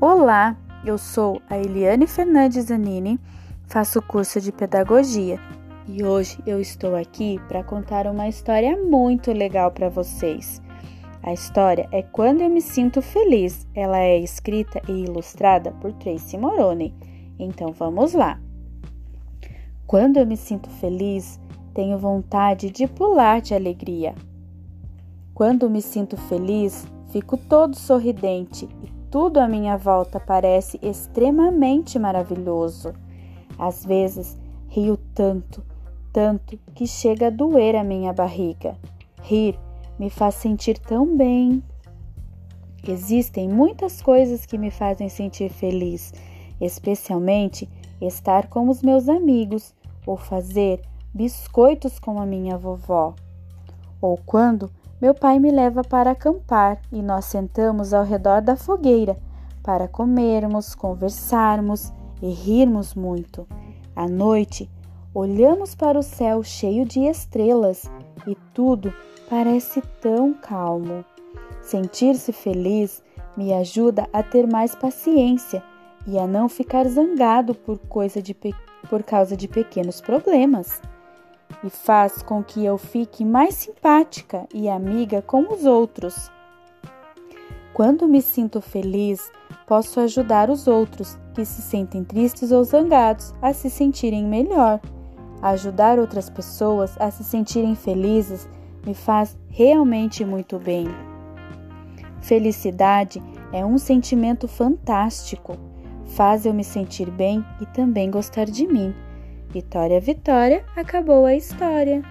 Olá, eu sou a Eliane Fernandes Zanini, faço curso de pedagogia e hoje eu estou aqui para contar uma história muito legal para vocês. A história é Quando Eu Me Sinto Feliz. Ela é escrita e ilustrada por Tracy Moroni. Então vamos lá. Quando eu me sinto feliz, tenho vontade de pular de alegria. Quando me sinto feliz, fico todo sorridente e tudo à minha volta parece extremamente maravilhoso. Às vezes rio tanto, tanto que chega a doer a minha barriga. Rir me faz sentir tão bem. Existem muitas coisas que me fazem sentir feliz, especialmente estar com os meus amigos ou fazer biscoitos com a minha vovó. Ou quando meu pai me leva para acampar e nós sentamos ao redor da fogueira para comermos, conversarmos e rirmos muito. À noite, olhamos para o céu cheio de estrelas e tudo parece tão calmo. Sentir-se feliz me ajuda a ter mais paciência e a não ficar zangado por, coisa de, por causa de pequenos problemas e faz com que eu fique mais simpática e amiga com os outros. Quando me sinto feliz, posso ajudar os outros que se sentem tristes ou zangados a se sentirem melhor. Ajudar outras pessoas a se sentirem felizes me faz realmente muito bem. Felicidade é um sentimento fantástico. Faz eu me sentir bem e também gostar de mim. Vitória, Vitória, acabou a história.